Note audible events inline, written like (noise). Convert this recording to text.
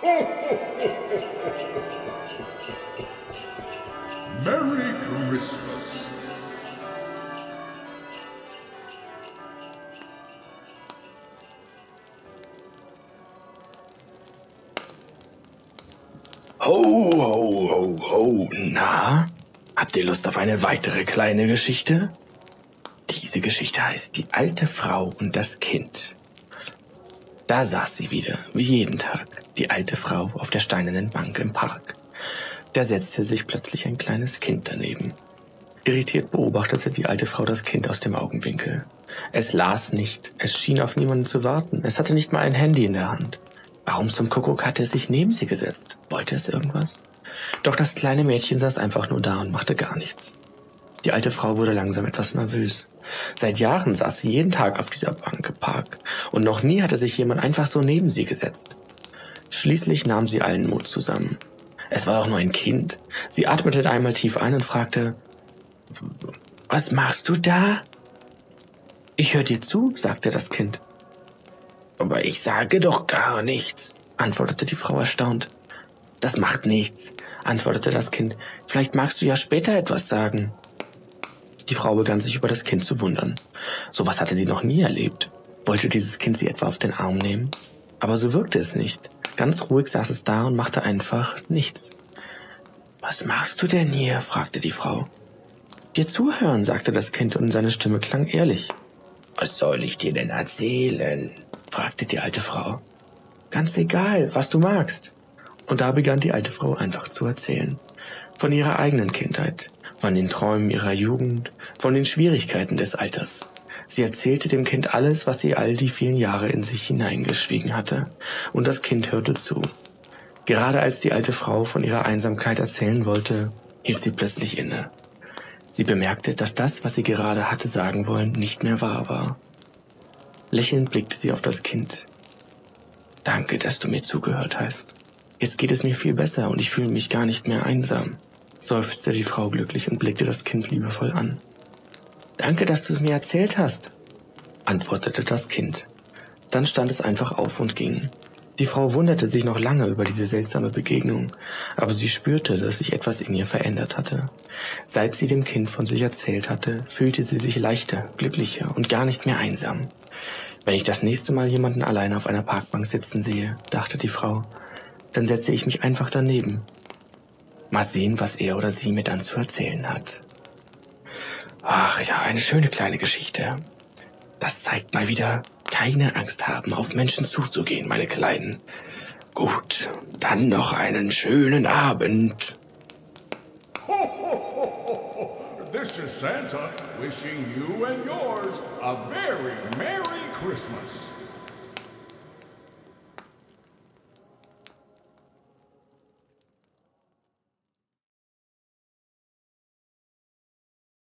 (laughs) Merry Christmas. Ho, ho, ho, ho. Na, habt ihr Lust auf eine weitere kleine Geschichte? Diese Geschichte heißt Die alte Frau und das Kind. Da saß sie wieder, wie jeden Tag, die alte Frau auf der steinernen Bank im Park. Da setzte sich plötzlich ein kleines Kind daneben. Irritiert beobachtete die alte Frau das Kind aus dem Augenwinkel. Es las nicht, es schien auf niemanden zu warten, es hatte nicht mal ein Handy in der Hand. Warum zum Kuckuck hatte es sich neben sie gesetzt? Wollte es irgendwas? Doch das kleine Mädchen saß einfach nur da und machte gar nichts. Die alte Frau wurde langsam etwas nervös. Seit Jahren saß sie jeden Tag auf dieser Bank im Park und noch nie hatte sich jemand einfach so neben sie gesetzt. Schließlich nahm sie allen Mut zusammen. Es war doch nur ein Kind. Sie atmete einmal tief ein und fragte, Was machst du da? Ich höre dir zu, sagte das Kind. Aber ich sage doch gar nichts, antwortete die Frau erstaunt. Das macht nichts, antwortete das Kind. Vielleicht magst du ja später etwas sagen. Die Frau begann sich über das Kind zu wundern. Sowas hatte sie noch nie erlebt. Wollte dieses Kind sie etwa auf den Arm nehmen? Aber so wirkte es nicht. Ganz ruhig saß es da und machte einfach nichts. Was machst du denn hier? fragte die Frau. Dir zuhören, sagte das Kind und seine Stimme klang ehrlich. Was soll ich dir denn erzählen? fragte die alte Frau. Ganz egal, was du magst. Und da begann die alte Frau einfach zu erzählen. Von ihrer eigenen Kindheit, von den Träumen ihrer Jugend, von den Schwierigkeiten des Alters. Sie erzählte dem Kind alles, was sie all die vielen Jahre in sich hineingeschwiegen hatte, und das Kind hörte zu. Gerade als die alte Frau von ihrer Einsamkeit erzählen wollte, hielt sie plötzlich inne. Sie bemerkte, dass das, was sie gerade hatte sagen wollen, nicht mehr wahr war. Lächelnd blickte sie auf das Kind. Danke, dass du mir zugehört hast. Jetzt geht es mir viel besser und ich fühle mich gar nicht mehr einsam, seufzte die Frau glücklich und blickte das Kind liebevoll an. Danke, dass du es mir erzählt hast, antwortete das Kind. Dann stand es einfach auf und ging. Die Frau wunderte sich noch lange über diese seltsame Begegnung, aber sie spürte, dass sich etwas in ihr verändert hatte. Seit sie dem Kind von sich erzählt hatte, fühlte sie sich leichter, glücklicher und gar nicht mehr einsam. Wenn ich das nächste Mal jemanden alleine auf einer Parkbank sitzen sehe, dachte die Frau, dann setze ich mich einfach daneben. Mal sehen, was er oder sie mir dann zu erzählen hat. Ach ja, eine schöne kleine Geschichte. Das zeigt mal wieder, keine Angst haben, auf Menschen zuzugehen, meine Kleinen. Gut, dann noch einen schönen Abend. (laughs) This is Santa wishing you and yours a very Merry Christmas.